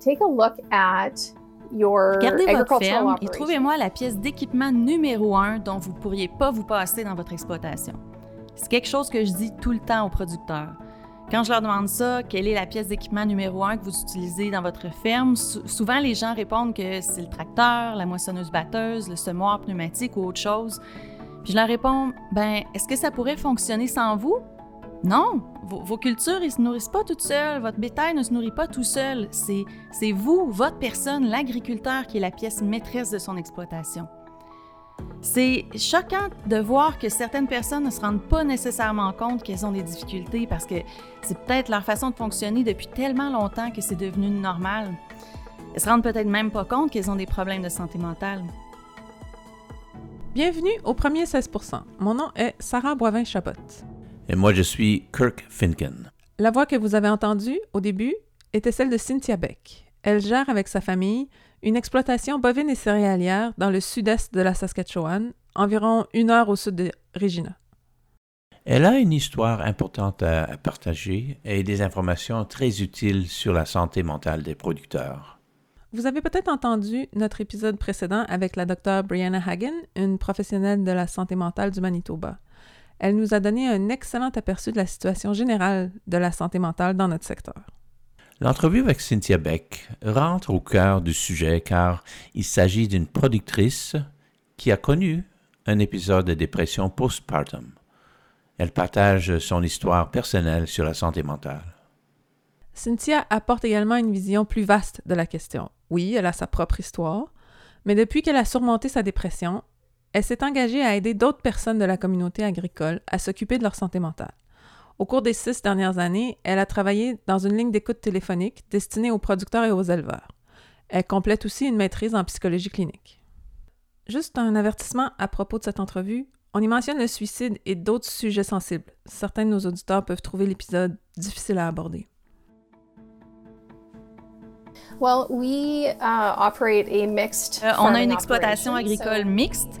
take a look at your Regardez votre ferme et trouvez-moi la pièce d'équipement numéro un dont vous ne pourriez pas vous passer dans votre exploitation. C'est quelque chose que je dis tout le temps aux producteurs. Quand je leur demande ça, quelle est la pièce d'équipement numéro un que vous utilisez dans votre ferme, sou- souvent les gens répondent que c'est le tracteur, la moissonneuse-batteuse, le semoir pneumatique ou autre chose. Puis je leur réponds, ben, est-ce que ça pourrait fonctionner sans vous? Non, vos, cultures, ils se nourrissent pas toutes seules. Votre bétail ne se nourrit pas tout seul. C'est, c'est vous, votre personne, l'agriculteur, qui est la pièce maîtresse de son exploitation. C'est choquant de voir que certaines personnes ne se rendent pas nécessairement compte qu'elles ont des difficultés parce que c'est peut-être leur façon de fonctionner depuis tellement longtemps que c'est devenu normal. Elles se rendent peut-être même pas compte qu'elles ont des problèmes de santé mentale. Bienvenue au premier 16 Mon nom est Sarah Boivin-Chabot. Et moi, je suis Kirk Finken. La voix que vous avez entendue au début était celle de Cynthia Beck. Elle gère avec sa famille une exploitation bovine et céréalière dans le sud-est de la Saskatchewan, environ une heure au sud de Regina. Elle a une histoire importante à, à partager et des informations très utiles sur la santé mentale des producteurs. Vous avez peut-être entendu notre épisode précédent avec la docteure Brianna Hagen, une professionnelle de la santé mentale du Manitoba. Elle nous a donné un excellent aperçu de la situation générale de la santé mentale dans notre secteur. L'entrevue avec Cynthia Beck rentre au cœur du sujet car il s'agit d'une productrice qui a connu un épisode de dépression postpartum. Elle partage son histoire personnelle sur la santé mentale. Cynthia apporte également une vision plus vaste de la question. Oui, elle a sa propre histoire, mais depuis qu'elle a surmonté sa dépression, elle s'est engagée à aider d'autres personnes de la communauté agricole à s'occuper de leur santé mentale. Au cours des six dernières années, elle a travaillé dans une ligne d'écoute téléphonique destinée aux producteurs et aux éleveurs. Elle complète aussi une maîtrise en psychologie clinique. Juste un avertissement à propos de cette entrevue. On y mentionne le suicide et d'autres sujets sensibles. Certains de nos auditeurs peuvent trouver l'épisode difficile à aborder. Well, we uh, operate a mixed. Euh, on a une exploitation agricole so mixte.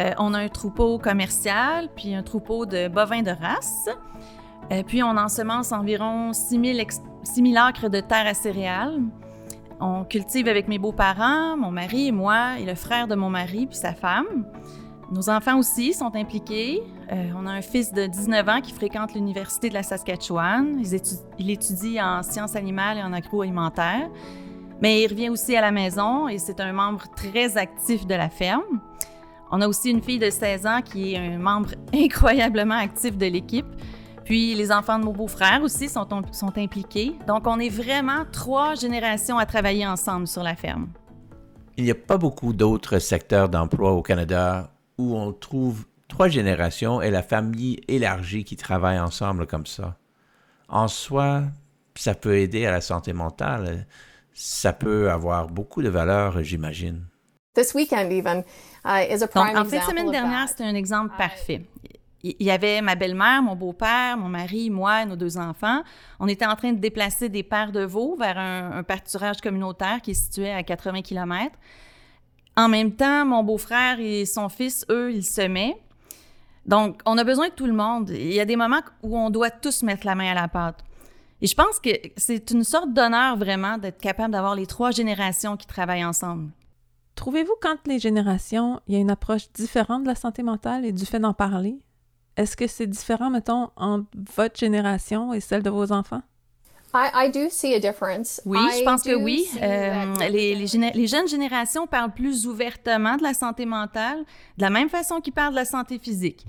Euh, on a un troupeau commercial, puis un troupeau de bovins de race. Euh, puis on ensemence environ 6000 ex- 6000 acres de terre à céréales. On cultive avec mes beaux-parents, mon mari et moi, et le frère de mon mari puis sa femme. Nos enfants aussi sont impliqués. Euh, on a un fils de 19 ans qui fréquente l'Université de la Saskatchewan. Il étudie, il étudie en sciences animales et en agroalimentaire. Mais il revient aussi à la maison et c'est un membre très actif de la ferme. On a aussi une fille de 16 ans qui est un membre incroyablement actif de l'équipe. Puis les enfants de mon beau-frère aussi sont, sont impliqués. Donc on est vraiment trois générations à travailler ensemble sur la ferme. Il n'y a pas beaucoup d'autres secteurs d'emploi au Canada où on trouve trois générations et la famille élargie qui travaillent ensemble comme ça. En soi, ça peut aider à la santé mentale. Ça peut avoir beaucoup de valeur, j'imagine. This weekend, even, is a prime Donc en example semaine dernière, c'était un exemple parfait. Il y avait ma belle-mère, mon beau-père, mon mari, moi nos deux enfants. On était en train de déplacer des paires de veaux vers un, un pâturage communautaire qui est situé à 80 km. En même temps, mon beau-frère et son fils, eux, ils semaient. Donc, on a besoin de tout le monde. Il y a des moments où on doit tous mettre la main à la pâte. Et je pense que c'est une sorte d'honneur vraiment d'être capable d'avoir les trois générations qui travaillent ensemble. Trouvez-vous qu'entre les générations, il y a une approche différente de la santé mentale et du fait d'en parler? Est-ce que c'est différent, mettons, entre votre génération et celle de vos enfants? I, I do see a difference. Oui, I je pense que oui. Euh, that- les, les géné- les jeunes générations parlent plus ouvertement de la santé mentale, de la même façon qu'ils parlent de la santé physique.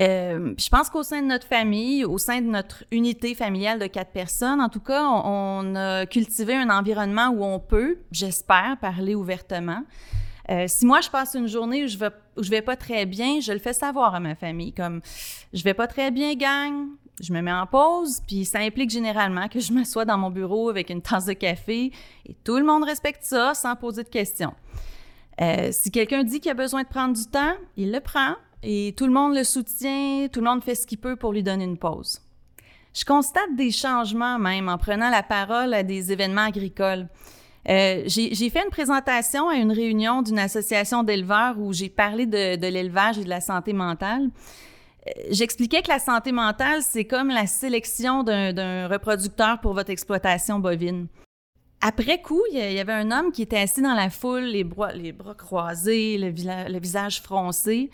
Euh, je pense qu'au sein de notre famille, au sein de notre unité familiale de quatre personnes, en tout cas, on, a cultivé un environnement où on peut, j'espère, parler ouvertement. Euh, si moi je passe une journée où je vais vais pas très bien, je le fais savoir à ma famille comme je vais pas très bien gang, je me mets en pause, puis ça implique généralement que je m'assois dans mon bureau avec une tasse de café et tout le monde respecte ça sans poser de questions. Euh, si quelqu'un dit qu'il a besoin de prendre du temps, il le prend et tout le monde le soutient, tout le monde fait ce qu'il peut pour lui donner une pause. Je constate des changements même en prenant la parole à des événements agricoles. Euh, j'ai fait une présentation à une réunion d'une association d'éleveurs où j'ai parlé de, l'élevage et de la santé mentale. Euh, J'expliquais que la santé mentale, c'est comme la sélection d'un reproducteur pour votre exploitation bovine. après coup, il y avait un homme qui était assis dans la foule, les bras, croisés, le visage froncé.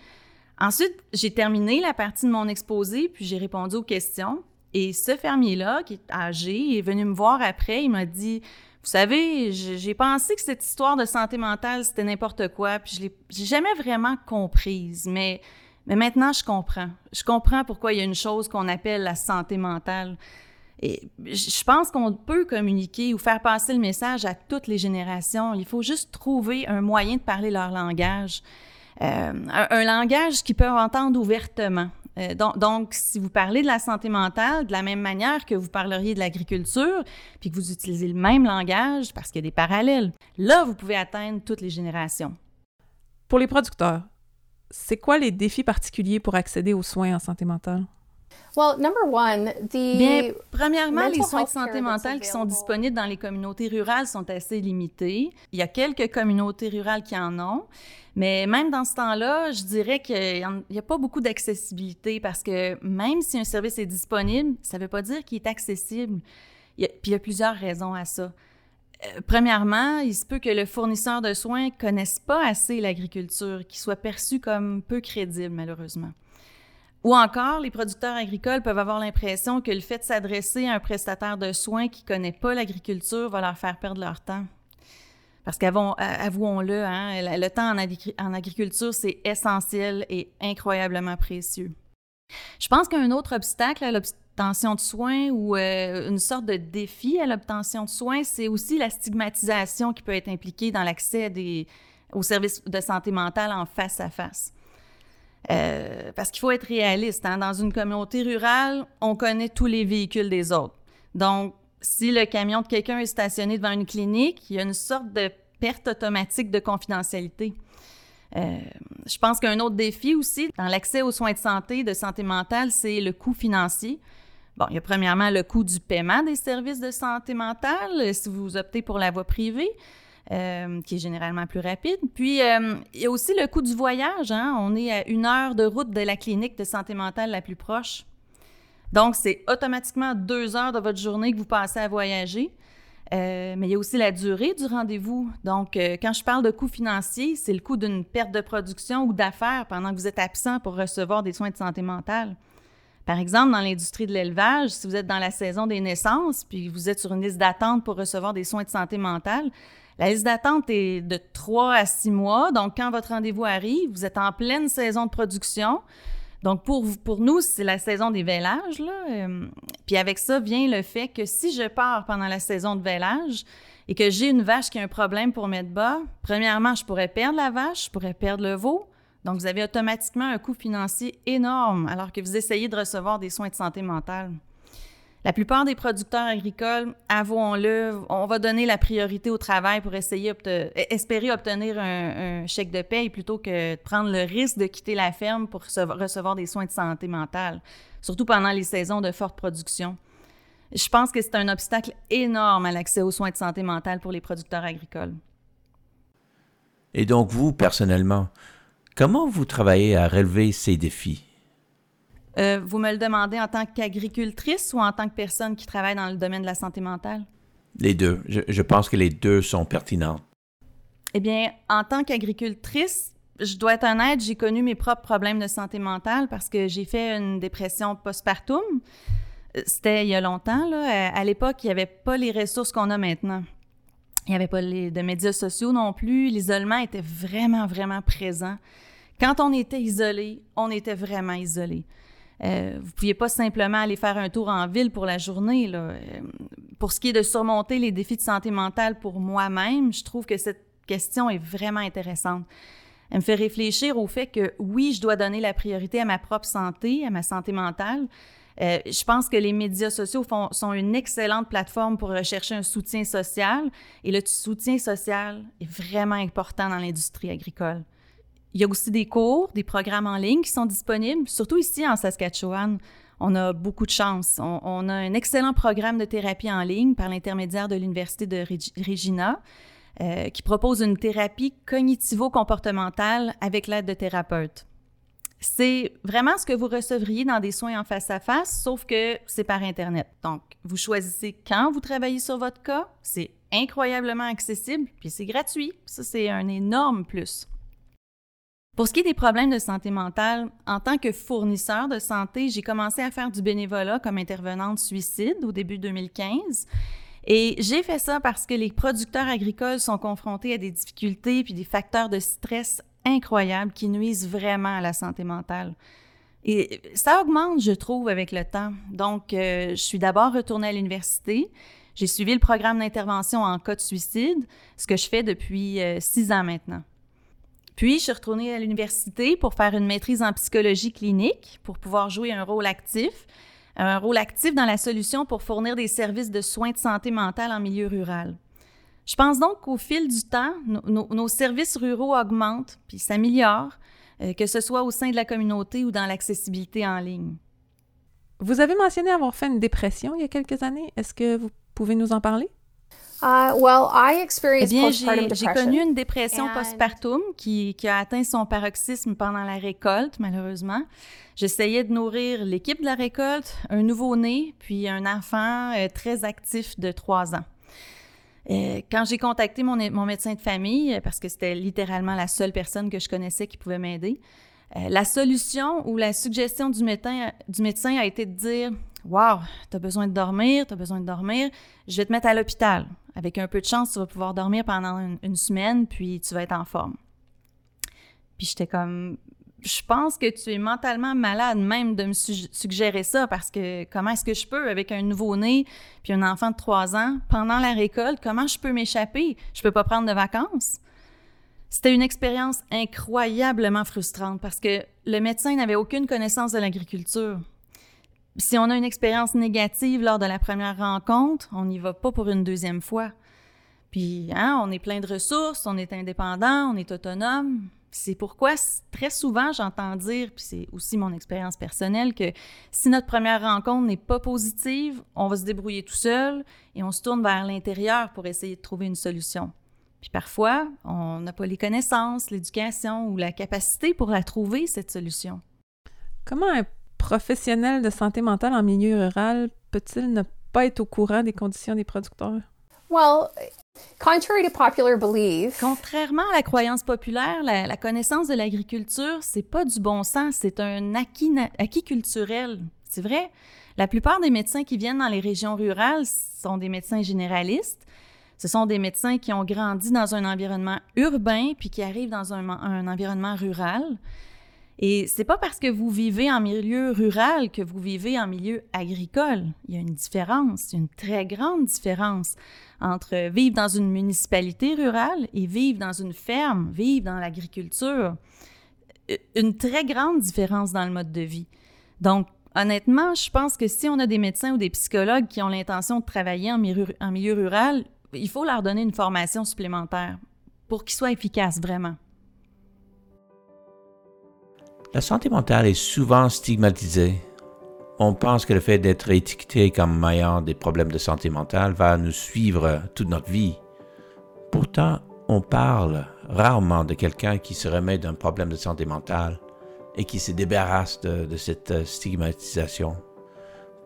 Ensuite, j'ai terminé la partie de mon exposé, puis j'ai répondu aux questions. Et ce fermier-là, qui est âgé, est venu me voir après. Il m'a dit Vous savez, j'ai pensé que cette histoire de santé mentale, c'était n'importe quoi, puis je l'ai jamais vraiment comprise. Mais, mais maintenant, je comprends. Je comprends pourquoi il y a une chose qu'on appelle la santé mentale. Et je pense qu'on peut communiquer ou faire passer le message à toutes les générations. Il faut juste trouver un moyen de parler leur langage. Euh, un, langage qu'ils peuvent entendre ouvertement. Euh, donc, donc, si vous parlez de la santé mentale de la même manière que vous parleriez de l'agriculture, puis que vous utilisez le même langage parce qu'il y a des parallèles, là, vous pouvez atteindre toutes les générations. Pour les producteurs, c'est quoi les défis particuliers pour accéder aux soins en santé mentale? Well, number one, the Bien, premièrement, les soins de santé mentale qui sont disponibles dans les communautés rurales sont assez limités. Il y a quelques communautés rurales qui en ont, mais même dans ce temps-là, je dirais qu'il n'y a pas beaucoup d'accessibilité parce que même si un service est disponible, ça ne veut pas dire qu'il est accessible. puis il y a plusieurs raisons à ça. Euh, premièrement, il se peut que le fournisseur de soins ne connaisse pas assez l'agriculture, qu'il soit perçu comme peu crédible, malheureusement. Ou encore, les producteurs agricoles peuvent avoir l'impression que le fait de s'adresser à un prestataire de soins qui ne connaît pas l'agriculture va leur faire perdre leur temps. Parce qu'avouons-le, hein, le temps en, agriculture, c'est essentiel et incroyablement précieux. Je pense qu'un autre obstacle à l'obtention de soins ou euh, une sorte de défi à l'obtention de soins, c'est aussi la stigmatisation qui peut être impliquée dans l'accès aux services de santé mentale en face à face. Euh, parce qu'il faut être réaliste. Hein. Dans une communauté rurale, on connaît tous les véhicules des autres. Donc, si le camion de quelqu'un est stationné devant une clinique, il y a une sorte de perte automatique de confidentialité. Euh, je pense qu'un autre défi aussi dans l'accès aux soins de santé, de santé mentale, c'est le coût financier. Bon, il y a premièrement le coût du paiement des services de santé mentale si vous optez pour la voie privée. Euh, qui est généralement plus rapide. Puis, euh, il y a aussi le coût du voyage. Hein. On est à une heure de route de la clinique de santé mentale la plus proche. Donc, c'est automatiquement deux heures de votre journée que vous passez à voyager. Euh, mais il y a aussi la durée du rendez-vous. Donc, quand je parle de coût financier, c'est le coût d'une perte de production ou d'affaires pendant que vous êtes absent pour recevoir des soins de santé mentale. Par exemple, dans l'industrie de l'élevage, si vous êtes dans la saison des naissances, puis vous êtes sur une liste d'attente pour recevoir des soins de santé mentale, la liste d'attente est de 3 à 6 mois. Donc, quand votre rendez-vous arrive, vous êtes en pleine saison de production. Donc, pour, nous, c'est la saison des vélages. Là. Euh, puis avec ça vient le fait que si je pars pendant la saison de vélage et que j'ai une vache qui a un problème pour mettre bas, premièrement, je pourrais perdre la vache, je pourrais perdre le veau. Donc, vous avez automatiquement un coût financier énorme alors que vous essayez de recevoir des soins de santé mentale. La plupart des producteurs agricoles, avouons-le, on va donner la priorité au travail pour essayer espérer obtenir un, chèque de paie plutôt que de prendre le risque de quitter la ferme pour recevoir des soins de santé mentale, surtout pendant les saisons de forte production. Je pense que c'est un obstacle énorme à l'accès aux soins de santé mentale pour les producteurs agricoles. Et donc, vous, personnellement, comment vous travaillez à relever ces défis? Euh, vous me le demandez en tant qu'agricultrice ou en tant que personne qui travaille dans le domaine de la santé mentale? Les deux. Je, pense que les deux sont pertinents. Eh bien, en tant qu'agricultrice, je dois être honnête, j'ai connu mes propres problèmes de santé mentale parce que j'ai fait une dépression postpartum. Euh, c'était il y a longtemps. Là. À, l'époque, il n'y avait pas les ressources qu'on a maintenant. Il n'y avait pas les, de médias sociaux non plus. L'isolement était vraiment, vraiment présent. Quand on était isolé, on était vraiment isolé. Euh, vous ne pouviez pas simplement aller faire un tour en ville pour la journée. Euh, pour ce qui est de surmonter les défis de santé mentale pour moi-même, je trouve que cette question est vraiment intéressante. Elle me fait réfléchir au fait que oui, je dois donner la priorité à ma propre santé, à ma santé mentale. Euh, je pense que les médias sociaux sont une excellente plateforme pour rechercher un soutien social et le soutien social est vraiment important dans l'industrie agricole. Il y a aussi des cours, des programmes en ligne qui sont disponibles, surtout ici en Saskatchewan. On a beaucoup de chance. On, a un excellent programme de thérapie en ligne par l'intermédiaire de l'Université de Regina euh, qui propose une thérapie cognitivo-comportementale avec l'aide de thérapeutes. C'est vraiment ce que vous recevriez dans des soins en face à face, sauf que c'est par Internet. Donc, vous choisissez quand vous travaillez sur votre cas, c'est incroyablement accessible, puis c'est gratuit. Ça, c'est un énorme plus. Pour ce qui est des problèmes de santé mentale, en tant que fournisseur de santé, j'ai commencé à faire du bénévolat comme intervenante suicide au début 2015. Et j'ai fait ça parce que les producteurs agricoles sont confrontés à des difficultés puis des facteurs de stress incroyables qui nuisent vraiment à la santé mentale. Et ça augmente, je trouve, avec le temps. Donc, euh, je suis d'abord retournée à l'université. J'ai suivi le programme d'intervention en cas de suicide, ce que je fais depuis euh, six ans maintenant. Puis, je suis retournée à l'université pour faire une maîtrise en psychologie clinique pour pouvoir jouer un rôle actif, un rôle actif dans la solution pour fournir des services de soins de santé mentale en milieu rural. Je pense donc qu'au fil du temps, nos services ruraux augmentent puis s'améliorent, euh, que ce soit au sein de la communauté ou dans l'accessibilité en ligne. Vous avez mentionné avoir fait une dépression il y a quelques années. Est-ce que vous pouvez nous en parler? Uh, well, I experienced eh bien, j'ai connu une dépression postpartum qui, qui, a atteint son paroxysme pendant la récolte, malheureusement. J'essayais de nourrir l'équipe de la récolte, un nouveau-né, puis un enfant euh, très actif de trois ans. Euh, quand j'ai contacté mon, mon, médecin de famille, parce que c'était littéralement la seule personne que je connaissais qui pouvait m'aider, euh, la solution ou la suggestion du médecin, du médecin a été de dire Wow, tu besoin de dormir, tu as besoin de dormir, je vais te mettre à l'hôpital. Avec un peu de chance, tu vas pouvoir dormir pendant une, semaine, puis tu vas être en forme. Puis j'étais comme, je pense que tu es mentalement malade même de me suggérer ça parce que comment est-ce que je peux avec un nouveau-né puis un enfant de trois ans pendant la récolte, comment je peux m'échapper? Je peux pas prendre de vacances. C'était une expérience incroyablement frustrante parce que le médecin n'avait aucune connaissance de l'agriculture si on a une expérience négative lors de la première rencontre, on n'y va pas pour une deuxième fois. Puis, hein, on est plein de ressources, on est indépendant, on est autonome. C'est pourquoi très souvent j'entends dire, puis c'est aussi mon expérience personnelle, que si notre première rencontre n'est pas positive, on va se débrouiller tout seul et on se tourne vers l'intérieur pour essayer de trouver une solution. Puis parfois, on n'a pas les connaissances, l'éducation ou la capacité pour la trouver, cette solution. Comment professionnel de santé mentale en milieu rural peut-il ne pas être au courant des conditions des producteurs? Well, contrary to popular belief, Contrairement à la croyance populaire, la, connaissance de l'agriculture, c'est pas du bon sens, c'est un acquis, acquis culturel. C'est vrai? La plupart des médecins qui viennent dans les régions rurales sont des médecins généralistes. Ce sont des médecins qui ont grandi dans un environnement urbain puis qui arrivent dans un, un environnement rural. Et c'est pas parce que vous vivez en milieu rural que vous vivez en milieu agricole. Il y a une différence, une très grande différence entre vivre dans une municipalité rurale et vivre dans une ferme, vivre dans l'agriculture. Une très grande différence dans le mode de vie. Donc, honnêtement, je pense que si on a des médecins ou des psychologues qui ont l'intention de travailler en milieu, en milieu rural, il faut leur donner une formation supplémentaire pour qu'ils soient efficaces vraiment. La santé mentale est souvent stigmatisée. On pense que le fait d'être étiqueté comme ayant des problèmes de santé mentale va nous suivre toute notre vie. Pourtant, on parle rarement de quelqu'un qui se remet d'un problème de santé mentale et qui se débarrasse de, cette stigmatisation.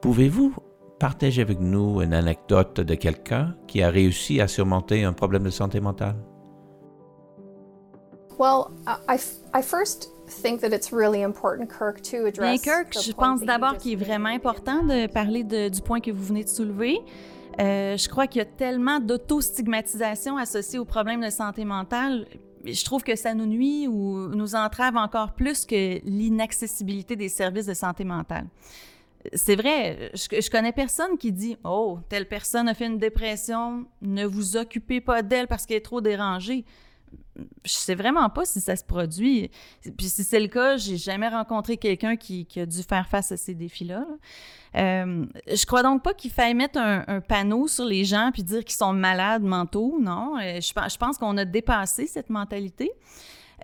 Pouvez-vous partager avec nous une anecdote de quelqu'un qui a réussi à surmonter un problème de santé mentale? Well, I, I first Bien, Kirk, je pense d'abord qu'il est vraiment important de parler du point que vous venez de soulever. Euh, je crois qu'il y a tellement d'auto-stigmatisation associée aux problèmes de santé mentale. Je trouve que ça nous nuit ou nous entrave encore plus que l'inaccessibilité des services de santé mentale. C'est vrai, je, je, connais personne qui dit Oh, telle personne a fait une dépression, ne vous occupez pas d'elle parce qu'elle est trop dérangée je sais vraiment pas si ça se produit. Puis si c'est le cas, j'ai jamais rencontré quelqu'un qui, a dû faire face à ces défis-là. Euh, je crois donc pas qu'il faille mettre un, panneau sur les gens puis dire qu'ils sont malades mentaux. Non, euh, je, pense qu'on a dépassé cette mentalité.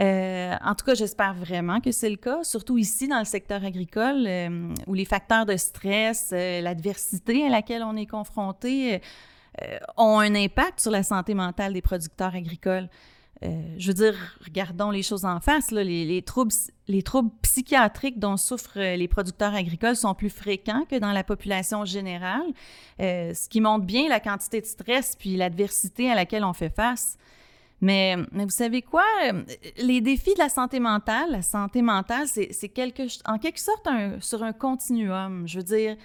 Euh, en tout cas, j'espère vraiment que c'est le cas, surtout ici dans le secteur agricole, où les facteurs de stress, l'adversité à laquelle on est confronté ont un impact sur la santé mentale des producteurs agricoles. Euh, je veux dire, regardons les choses en face. Les, troubles, les troubles psychiatriques dont souffrent les producteurs agricoles sont plus fréquents que dans la population générale, euh, ce qui montre bien la quantité de stress puis l'adversité à laquelle on fait face. Mais, vous savez quoi? Les défis de la santé mentale, la santé mentale, c'est quelque, en quelque sorte sur un continuum. Je veux dire,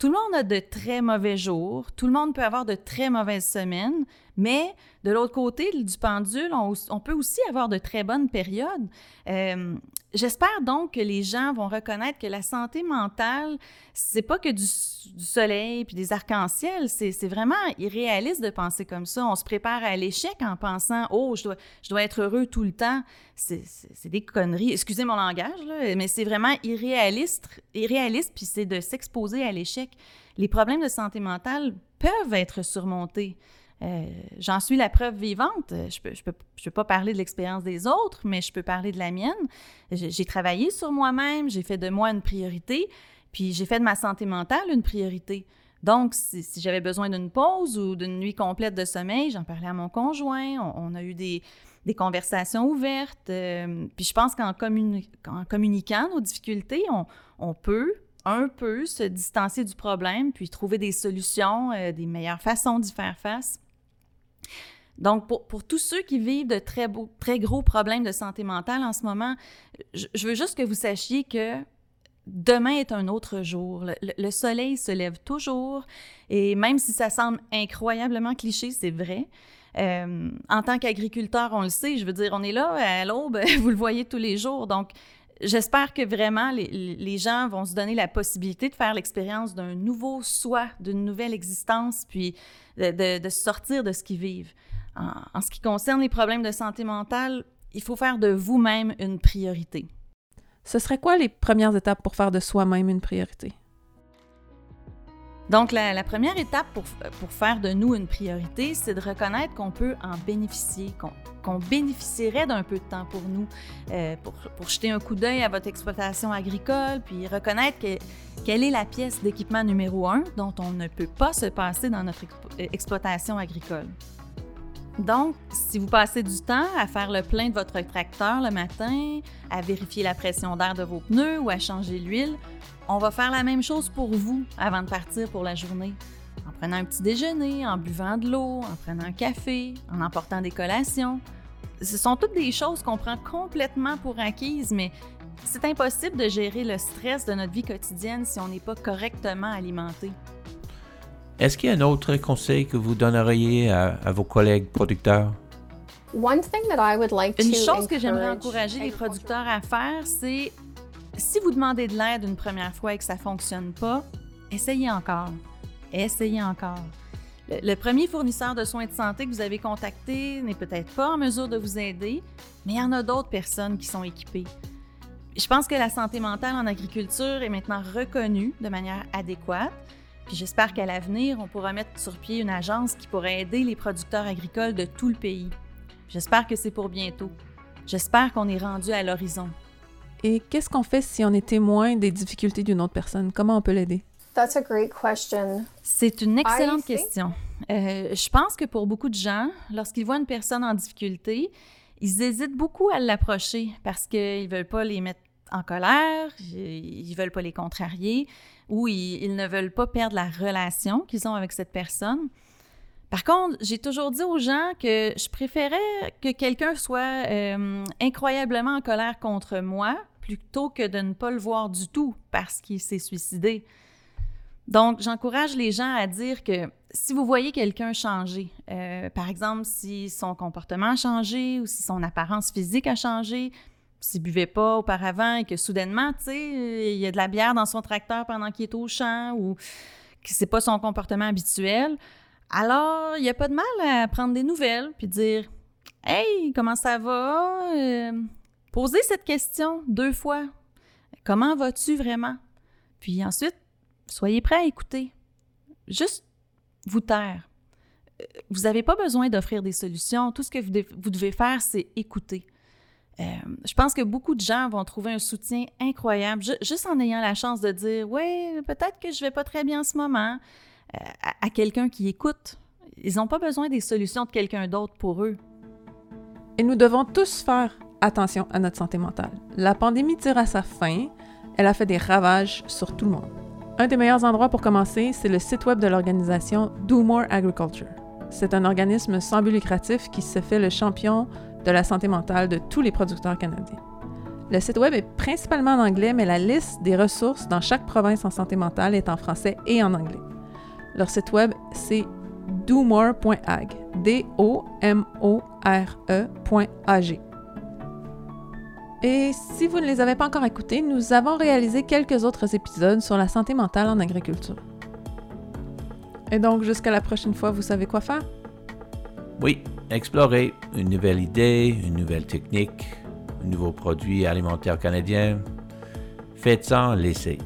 tout le monde a de très mauvais jours, tout le monde peut avoir de très mauvaises semaines, mais de l'autre côté du pendule, on, peut aussi avoir de très bonnes périodes. Euh, J'espère donc que les gens vont reconnaître que la santé mentale, c'est pas que du, soleil puis des arcs-en-ciel, c'est vraiment irréaliste de penser comme ça. On se prépare à l'échec en pensant oh je dois je dois être heureux tout le temps. C'est des conneries. Excusez mon langage mais c'est vraiment irréaliste, irréaliste puis c'est de s'exposer à l'échec. Les problèmes de santé mentale peuvent être surmontés. Euh, j'en suis la preuve vivante. Je je peux, pas parler de l'expérience des autres, mais je peux parler de la mienne. J'ai travaillé sur moi-même, j'ai fait de moi une priorité, puis j'ai fait de ma santé mentale une priorité. Donc, si, j'avais besoin d'une pause ou d'une nuit complète de sommeil, j'en parlais à mon conjoint. On, a eu des, conversations ouvertes. Euh, puis je pense qu'en communiquant nos difficultés, on, on, peut un peu se distancer du problème, puis trouver des solutions, euh, des meilleures façons d'y faire face. Donc, pour, tous ceux qui vivent de très, beaux, très gros problèmes de santé mentale en ce moment, je, veux juste que vous sachiez que demain est un autre jour. Le, soleil se lève toujours et même si ça semble incroyablement cliché, c'est vrai. Euh, en tant qu'agriculteur, on le sait, je veux dire, on est là à l'aube, vous le voyez tous les jours. Donc, j'espère que vraiment les, les, gens vont se donner la possibilité de faire l'expérience d'un nouveau soi, d'une nouvelle existence, puis de, sortir de ce qu'ils vivent. En, ce qui concerne les problèmes de santé mentale, il faut faire de vous-même une priorité. Ce serait quoi les premières étapes pour faire de soi-même une priorité? Donc, la, première étape pour, pour, faire de nous une priorité, c'est de reconnaître qu'on peut en bénéficier, qu'on bénéficierait d'un peu de temps pour nous, euh, pour, pour, jeter un coup d'œil à votre exploitation agricole, puis reconnaître que, quelle est la pièce d'équipement numéro un dont on ne peut pas se passer dans notre euh, exploitation agricole. Donc, si vous passez du temps à faire le plein de votre tracteur le matin, à vérifier la pression d'air de vos pneus ou à changer l'huile, on va faire la même chose pour vous avant de partir pour la journée. En prenant un petit déjeuner, en buvant de l'eau, en prenant un café, en emportant des collations. Ce sont toutes des choses qu'on prend complètement pour acquises, mais c'est impossible de gérer le stress de notre vie quotidienne si on n'est pas correctement alimenté. Est-ce qu'il y a un autre conseil que vous donneriez à, à vos collègues producteurs? Une chose que j'aimerais encourager les producteurs à faire, c'est si vous demandez de l'aide une première fois et que ça ne fonctionne pas, essayez encore. Essayez encore. Le, premier fournisseur de soins de santé que vous avez contacté n'est peut-être pas en mesure de vous aider, mais il y en a d'autres personnes qui sont équipées. Je pense que la santé mentale en agriculture est maintenant reconnue de manière adéquate. Puis j'espère qu'à l'avenir, on pourra mettre sur pied une agence qui pourrait aider les producteurs agricoles de tout le pays. J'espère que c'est pour bientôt. J'espère qu'on est rendu à l'horizon. Et qu'est-ce qu'on fait si on est témoin des difficultés d'une autre personne? Comment on peut l'aider? That's a great question. C'est une excellente question. Euh, je pense que pour beaucoup de gens, lorsqu'ils voient une personne en difficulté, ils hésitent beaucoup à l'approcher parce qu'ils ne veulent pas les mettre en colère, ils ne veulent pas les contrarier ou ils, ne veulent pas perdre la relation qu'ils ont avec cette personne. Par contre, j'ai toujours dit aux gens que je préférais que quelqu'un soit euh, incroyablement en colère contre moi plutôt que de ne pas le voir du tout parce qu'il s'est suicidé. Donc, j'encourage les gens à dire que si vous voyez quelqu'un changer, euh, par exemple, si son comportement a changé ou si son apparence physique a changé, s'il buvait pas auparavant et que soudainement, tu sais, il y a de la bière dans son tracteur pendant qu'il est au champ ou que c'est pas son comportement habituel, alors il n'y a pas de mal à prendre des nouvelles puis dire Hey, comment ça va? Euh, Posez cette question deux fois. Comment vas-tu vraiment? Puis ensuite, soyez prêt à écouter. Juste vous taire. Euh, vous n'avez pas besoin d'offrir des solutions. Tout ce que vous devez faire, c'est écouter. Euh, je pense que beaucoup de gens vont trouver un soutien incroyable juste en ayant la chance de dire Oui, peut-être que je vais pas très bien en ce moment euh, à quelqu'un qui écoute. Ils n'ont pas besoin des solutions de quelqu'un d'autre pour eux. Et nous devons tous faire attention à notre santé mentale. La pandémie tire à sa fin. Elle a fait des ravages sur tout le monde. Un des meilleurs endroits pour commencer, c'est le site web de l'organisation Do More Agriculture. C'est un organisme sans but lucratif qui se fait le champion de la santé mentale de tous les producteurs canadiens. Le site web est principalement en anglais, mais la liste des ressources dans chaque province en santé mentale est en français et en anglais. Leur site web, c'est domore.ag. D-O-M-O-R-E.ag. Et si vous ne les avez pas encore écoutés, nous avons réalisé quelques autres épisodes sur la santé mentale en agriculture. Et donc, jusqu'à la prochaine fois, vous savez quoi faire? Oui, explorer une nouvelle idée, une nouvelle technique, un nouveau produit alimentaire canadien. Faites en l'essai.